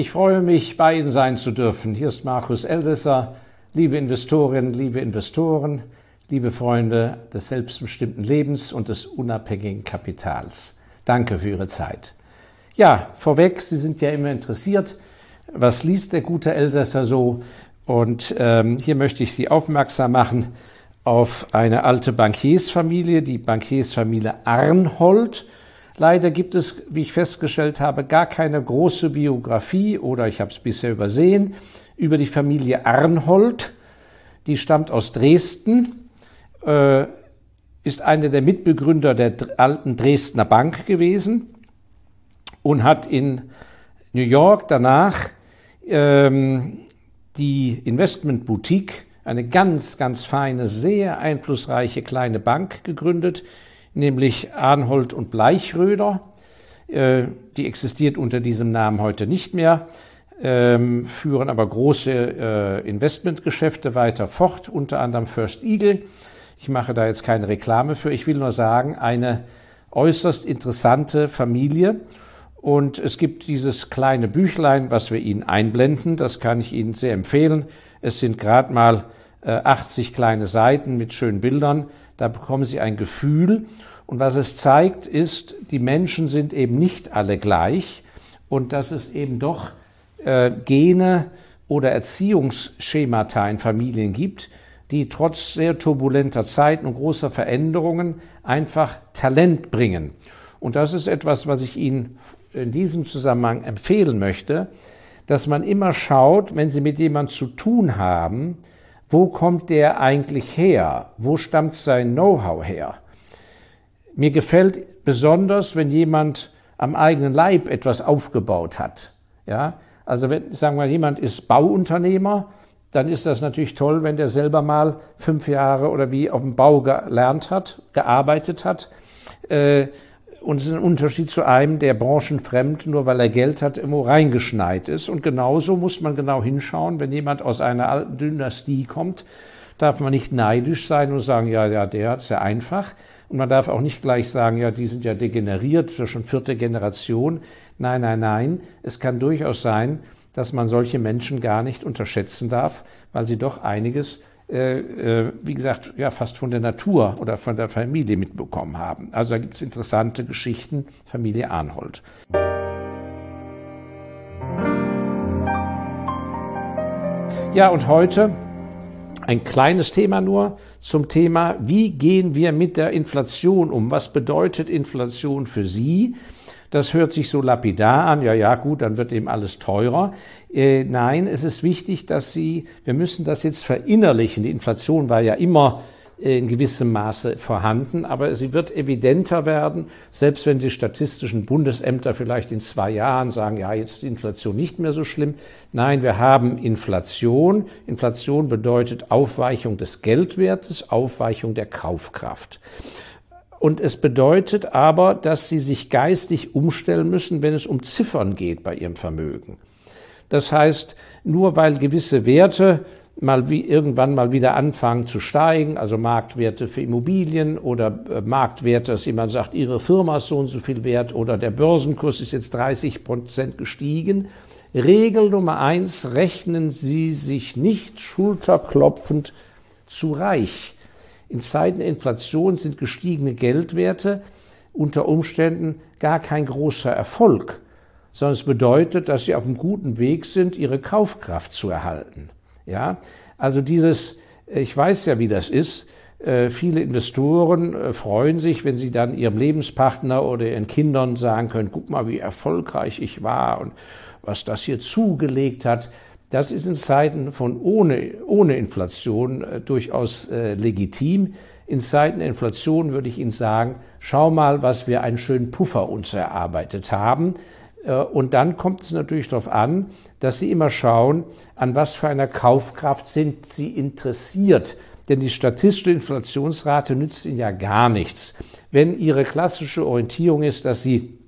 Ich freue mich, bei Ihnen sein zu dürfen. Hier ist Markus Elsässer. Liebe Investorinnen, liebe Investoren, liebe Freunde des selbstbestimmten Lebens und des unabhängigen Kapitals. Danke für Ihre Zeit. Ja, vorweg, Sie sind ja immer interessiert. Was liest der gute Elsässer so? Und ähm, hier möchte ich Sie aufmerksam machen auf eine alte Bankiersfamilie, die Bankiersfamilie Arnhold. Leider gibt es, wie ich festgestellt habe, gar keine große Biografie oder ich habe es bisher übersehen über die Familie Arnhold. Die stammt aus Dresden, äh, ist einer der Mitbegründer der alten Dresdner Bank gewesen und hat in New York danach ähm, die Investment Boutique, eine ganz, ganz feine, sehr einflussreiche kleine Bank gegründet, nämlich Arnhold und Bleichröder. Äh, die existiert unter diesem Namen heute nicht mehr, ähm, führen aber große äh, Investmentgeschäfte weiter fort, unter anderem First Eagle. Ich mache da jetzt keine Reklame für. Ich will nur sagen, eine äußerst interessante Familie. Und es gibt dieses kleine Büchlein, was wir Ihnen einblenden. Das kann ich Ihnen sehr empfehlen. Es sind gerade mal 80 äh, kleine Seiten mit schönen Bildern. Da bekommen Sie ein Gefühl. Und was es zeigt, ist, die Menschen sind eben nicht alle gleich und dass es eben doch äh, Gene oder Erziehungsschemata in Familien gibt, die trotz sehr turbulenter Zeiten und großer Veränderungen einfach Talent bringen. Und das ist etwas, was ich Ihnen in diesem Zusammenhang empfehlen möchte, dass man immer schaut, wenn Sie mit jemandem zu tun haben, wo kommt der eigentlich her? Wo stammt sein Know-how her? Mir gefällt besonders, wenn jemand am eigenen Leib etwas aufgebaut hat. Ja, also wenn, sagen wir, jemand ist Bauunternehmer, dann ist das natürlich toll, wenn der selber mal fünf Jahre oder wie auf dem Bau gelernt hat, gearbeitet hat. Äh, und es ist ein Unterschied zu einem, der branchenfremd, nur weil er Geld hat, irgendwo reingeschneit ist. Und genauso muss man genau hinschauen, wenn jemand aus einer alten Dynastie kommt, darf man nicht neidisch sein und sagen, ja, ja, der hat es ja einfach. Und man darf auch nicht gleich sagen, ja, die sind ja degeneriert, für schon vierte Generation. Nein, nein, nein. Es kann durchaus sein, dass man solche Menschen gar nicht unterschätzen darf, weil sie doch einiges wie gesagt, ja, fast von der Natur oder von der Familie mitbekommen haben. Also da gibt es interessante Geschichten, Familie Arnhold. Ja, und heute ein kleines Thema nur zum Thema, wie gehen wir mit der Inflation um? Was bedeutet Inflation für Sie? Das hört sich so lapidar an, ja, ja, gut, dann wird eben alles teurer. Äh, nein, es ist wichtig, dass Sie, wir müssen das jetzt verinnerlichen. Die Inflation war ja immer äh, in gewissem Maße vorhanden, aber sie wird evidenter werden, selbst wenn die statistischen Bundesämter vielleicht in zwei Jahren sagen, ja, jetzt ist die Inflation nicht mehr so schlimm. Nein, wir haben Inflation. Inflation bedeutet Aufweichung des Geldwertes, Aufweichung der Kaufkraft. Und es bedeutet aber, dass sie sich geistig umstellen müssen, wenn es um Ziffern geht bei ihrem Vermögen. Das heißt, nur weil gewisse Werte mal wie irgendwann mal wieder anfangen zu steigen, also Marktwerte für Immobilien oder äh, Marktwerte, dass jemand sagt, ihre Firma ist so und so viel wert oder der Börsenkurs ist jetzt 30 Prozent gestiegen. Regel Nummer eins, rechnen Sie sich nicht schulterklopfend zu reich. In Zeiten der Inflation sind gestiegene Geldwerte unter Umständen gar kein großer Erfolg, sondern es bedeutet, dass sie auf einem guten Weg sind, ihre Kaufkraft zu erhalten. Ja, also dieses, ich weiß ja, wie das ist. Äh, viele Investoren äh, freuen sich, wenn sie dann ihrem Lebenspartner oder ihren Kindern sagen können, guck mal, wie erfolgreich ich war und was das hier zugelegt hat. Das ist in Zeiten von ohne, ohne Inflation äh, durchaus äh, legitim. In Zeiten der Inflation würde ich Ihnen sagen, schau mal, was wir einen schönen Puffer uns erarbeitet haben. Äh, und dann kommt es natürlich darauf an, dass Sie immer schauen, an was für einer Kaufkraft sind Sie interessiert. Denn die statistische Inflationsrate nützt Ihnen ja gar nichts. Wenn Ihre klassische Orientierung ist, dass Sie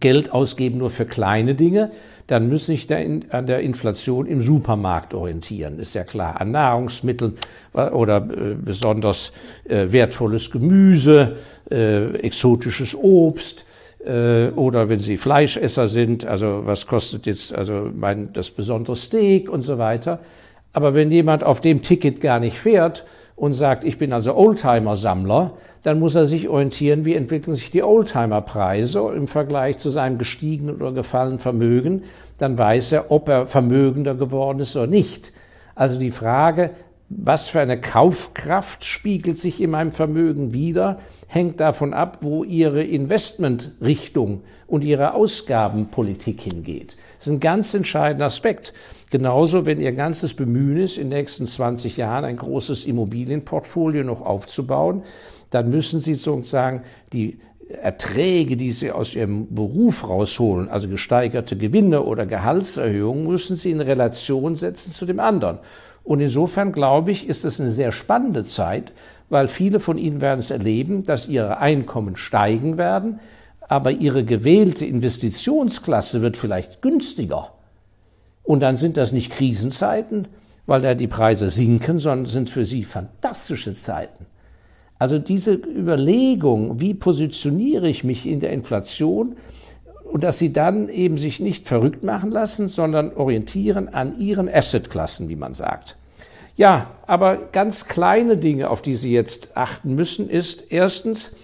Geld ausgeben nur für kleine Dinge, dann müssen sich da in, an der Inflation im Supermarkt orientieren. Ist ja klar, an Nahrungsmitteln äh, oder äh, besonders äh, wertvolles Gemüse, äh, exotisches Obst. Äh, oder wenn Sie Fleischesser sind, also was kostet jetzt also mein, das besondere Steak und so weiter. Aber wenn jemand auf dem Ticket gar nicht fährt und sagt, ich bin also Oldtimer-Sammler, dann muss er sich orientieren, wie entwickeln sich die Oldtimer-Preise im Vergleich zu seinem gestiegenen oder gefallenen Vermögen. Dann weiß er, ob er vermögender geworden ist oder nicht. Also die Frage, was für eine Kaufkraft spiegelt sich in meinem Vermögen wider, hängt davon ab, wo Ihre Investmentrichtung und Ihre Ausgabenpolitik hingeht. Das ist ein ganz entscheidender Aspekt. Genauso, wenn Ihr ganzes Bemühen ist, in den nächsten 20 Jahren ein großes Immobilienportfolio noch aufzubauen, dann müssen Sie sozusagen die Erträge, die Sie aus Ihrem Beruf rausholen, also gesteigerte Gewinne oder Gehaltserhöhungen, müssen Sie in Relation setzen zu dem anderen. Und insofern glaube ich, ist es eine sehr spannende Zeit, weil viele von Ihnen werden es erleben, dass ihre Einkommen steigen werden, aber ihre gewählte Investitionsklasse wird vielleicht günstiger. Und dann sind das nicht Krisenzeiten, weil da die Preise sinken, sondern sind für sie fantastische Zeiten. Also diese Überlegung, wie positioniere ich mich in der Inflation und dass sie dann eben sich nicht verrückt machen lassen, sondern orientieren an ihren Assetklassen, wie man sagt. Ja, aber ganz kleine Dinge, auf die Sie jetzt achten müssen, ist erstens,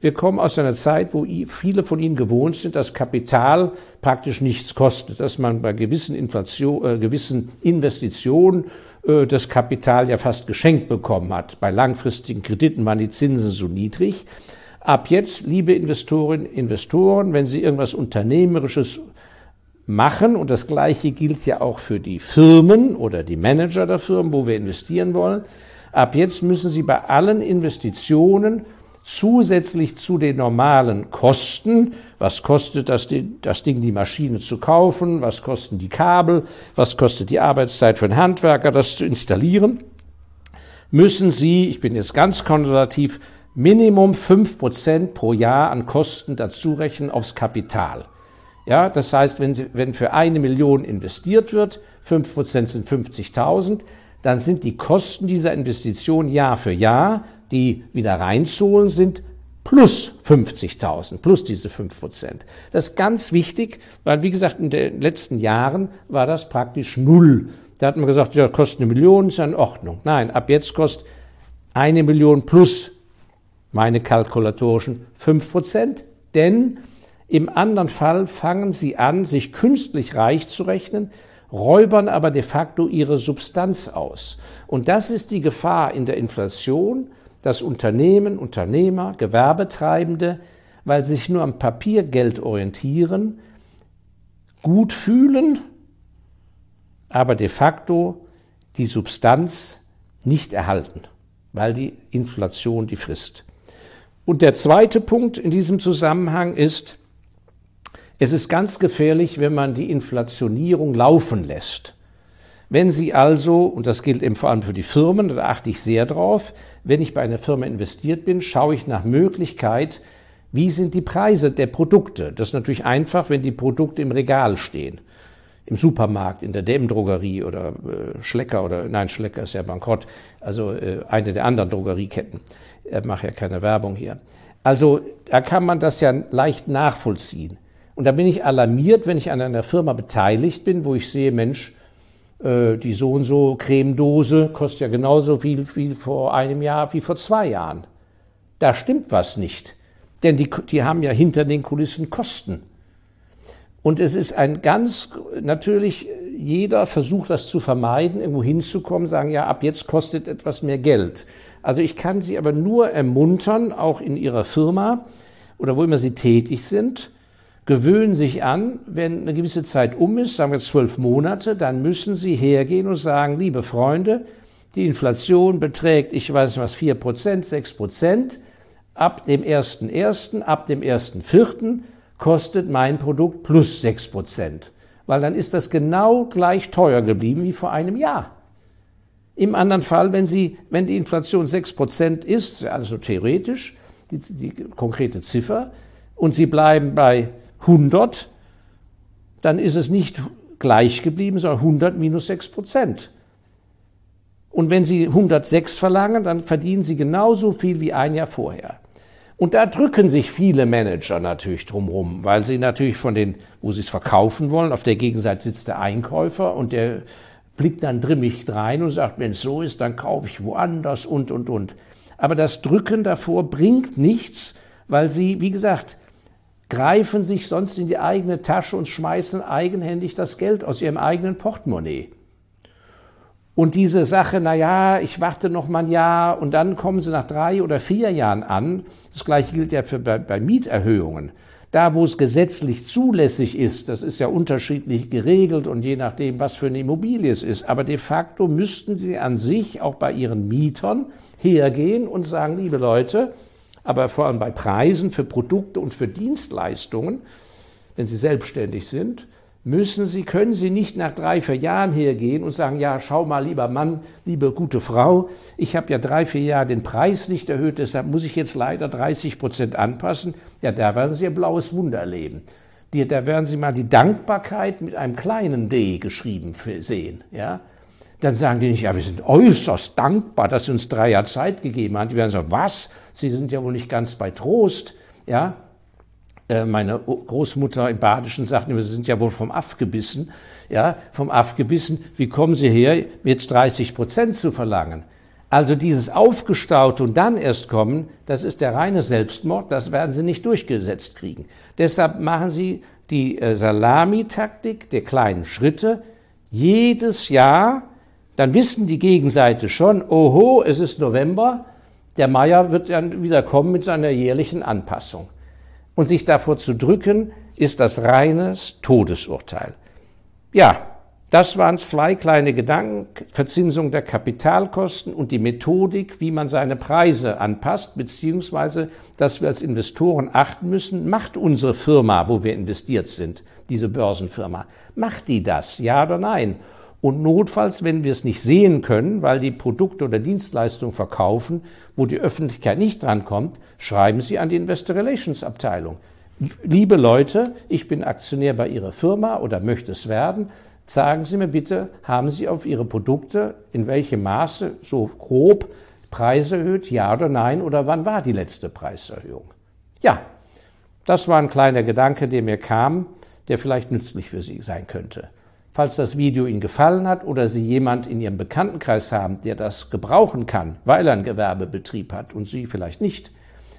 wir kommen aus einer Zeit, wo viele von Ihnen gewohnt sind, dass Kapital praktisch nichts kostet, dass man bei gewissen, Inflation, äh, gewissen Investitionen äh, das Kapital ja fast geschenkt bekommen hat. Bei langfristigen Krediten waren die Zinsen so niedrig. Ab jetzt, liebe Investorinnen, Investoren, wenn Sie irgendwas Unternehmerisches machen. Und das Gleiche gilt ja auch für die Firmen oder die Manager der Firmen, wo wir investieren wollen. Ab jetzt müssen Sie bei allen Investitionen zusätzlich zu den normalen Kosten, was kostet das, das Ding, die Maschine zu kaufen, was kosten die Kabel, was kostet die Arbeitszeit für einen Handwerker, das zu installieren, müssen Sie, ich bin jetzt ganz konservativ, Minimum fünf Prozent pro Jahr an Kosten dazu rechnen aufs Kapital. Ja, das heißt, wenn, Sie, wenn für eine Million investiert wird, fünf Prozent sind 50.000, dann sind die Kosten dieser Investition Jahr für Jahr, die wieder reinzuholen sind, plus 50.000, plus diese fünf Prozent. Das ist ganz wichtig, weil, wie gesagt, in den letzten Jahren war das praktisch null. Da hat man gesagt, ja, kostet eine Million, ist ja in Ordnung. Nein, ab jetzt kostet eine Million plus meine kalkulatorischen fünf Prozent, denn im anderen Fall fangen sie an, sich künstlich reich zu rechnen, räubern aber de facto ihre Substanz aus. Und das ist die Gefahr in der Inflation, dass Unternehmen, Unternehmer, Gewerbetreibende, weil sie sich nur am Papiergeld orientieren, gut fühlen, aber de facto die Substanz nicht erhalten, weil die Inflation die frisst. Und der zweite Punkt in diesem Zusammenhang ist, es ist ganz gefährlich, wenn man die Inflationierung laufen lässt. Wenn Sie also, und das gilt eben vor allem für die Firmen, da achte ich sehr drauf, wenn ich bei einer Firma investiert bin, schaue ich nach Möglichkeit, wie sind die Preise der Produkte. Das ist natürlich einfach, wenn die Produkte im Regal stehen. Im Supermarkt, in der DM-Drogerie oder äh, Schlecker oder, nein, Schlecker ist ja bankrott, also äh, eine der anderen Drogerieketten. Er macht ja keine Werbung hier. Also da kann man das ja leicht nachvollziehen. Und da bin ich alarmiert, wenn ich an einer Firma beteiligt bin, wo ich sehe, Mensch, äh, die so und so Cremedose kostet ja genauso viel wie vor einem Jahr wie vor zwei Jahren. Da stimmt was nicht. Denn die, die haben ja hinter den Kulissen Kosten. Und es ist ein ganz, natürlich, jeder versucht das zu vermeiden, irgendwo hinzukommen, sagen, ja, ab jetzt kostet etwas mehr Geld. Also ich kann Sie aber nur ermuntern, auch in Ihrer Firma oder wo immer Sie tätig sind, gewöhnen sich an, wenn eine gewisse Zeit um ist, sagen wir zwölf Monate, dann müssen sie hergehen und sagen, liebe Freunde, die Inflation beträgt, ich weiß nicht was, vier Prozent, sechs Prozent. Ab dem ersten ersten, ab dem ersten vierten kostet mein Produkt plus sechs Prozent. Weil dann ist das genau gleich teuer geblieben wie vor einem Jahr. Im anderen Fall, wenn, Sie, wenn die Inflation sechs Prozent ist, also theoretisch, die, die konkrete Ziffer, und Sie bleiben bei 100, dann ist es nicht gleich geblieben, sondern 100 minus 6 Prozent. Und wenn Sie 106 verlangen, dann verdienen Sie genauso viel wie ein Jahr vorher. Und da drücken sich viele Manager natürlich drumherum, weil sie natürlich von den, wo sie es verkaufen wollen, auf der Gegenseite sitzt der Einkäufer und der blickt dann drimmig rein und sagt, wenn es so ist, dann kaufe ich woanders und, und, und. Aber das Drücken davor bringt nichts, weil sie, wie gesagt, greifen sich sonst in die eigene Tasche und schmeißen eigenhändig das Geld aus ihrem eigenen Portemonnaie. Und diese Sache, na ja, ich warte noch mal ein Jahr und dann kommen sie nach drei oder vier Jahren an. Das gleiche gilt ja für bei, bei Mieterhöhungen. Da, wo es gesetzlich zulässig ist, das ist ja unterschiedlich geregelt und je nachdem, was für eine Immobilie es ist. Aber de facto müssten sie an sich auch bei ihren Mietern hergehen und sagen, liebe Leute, aber vor allem bei Preisen für Produkte und für Dienstleistungen, wenn sie selbstständig sind, müssen Sie, können Sie nicht nach drei, vier Jahren hergehen und sagen, ja, schau mal, lieber Mann, liebe gute Frau, ich habe ja drei, vier Jahre den Preis nicht erhöht, deshalb muss ich jetzt leider 30 Prozent anpassen. Ja, da werden Sie Ihr blaues Wunder erleben. Da werden Sie mal die Dankbarkeit mit einem kleinen D geschrieben sehen, ja. Dann sagen die nicht, ja, wir sind äußerst dankbar, dass Sie uns drei Jahre Zeit gegeben haben. Die werden sagen, was? Sie sind ja wohl nicht ganz bei Trost, ja. Äh, meine Großmutter im Badischen sagt immer, Sie sind ja wohl vom Aff gebissen. Ja, vom Aff gebissen. Wie kommen Sie her, jetzt 30 Prozent zu verlangen? Also dieses Aufgestaute und dann erst kommen, das ist der reine Selbstmord, das werden Sie nicht durchgesetzt kriegen. Deshalb machen Sie die äh, Salamitaktik der kleinen Schritte jedes Jahr, dann wissen die Gegenseite schon, oho, es ist November, der Meier wird dann wieder kommen mit seiner jährlichen Anpassung. Und sich davor zu drücken, ist das reines Todesurteil. Ja, das waren zwei kleine Gedanken, Verzinsung der Kapitalkosten und die Methodik, wie man seine Preise anpasst, beziehungsweise, dass wir als Investoren achten müssen, macht unsere Firma, wo wir investiert sind, diese Börsenfirma, macht die das, ja oder nein? Und notfalls, wenn wir es nicht sehen können, weil die Produkte oder Dienstleistungen verkaufen, wo die Öffentlichkeit nicht drankommt, schreiben Sie an die Investor Relations Abteilung. Liebe Leute, ich bin Aktionär bei Ihrer Firma oder möchte es werden. Sagen Sie mir bitte, haben Sie auf Ihre Produkte in welchem Maße so grob Preise erhöht, ja oder nein, oder wann war die letzte Preiserhöhung? Ja, das war ein kleiner Gedanke, der mir kam, der vielleicht nützlich für Sie sein könnte. Falls das Video Ihnen gefallen hat oder Sie jemand in Ihrem Bekanntenkreis haben, der das gebrauchen kann, weil er einen Gewerbebetrieb hat und Sie vielleicht nicht,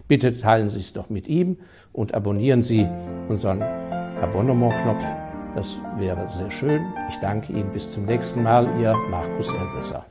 bitte teilen Sie es doch mit ihm und abonnieren Sie unseren Abonnement-Knopf. Das wäre sehr schön. Ich danke Ihnen. Bis zum nächsten Mal. Ihr Markus Elsässer.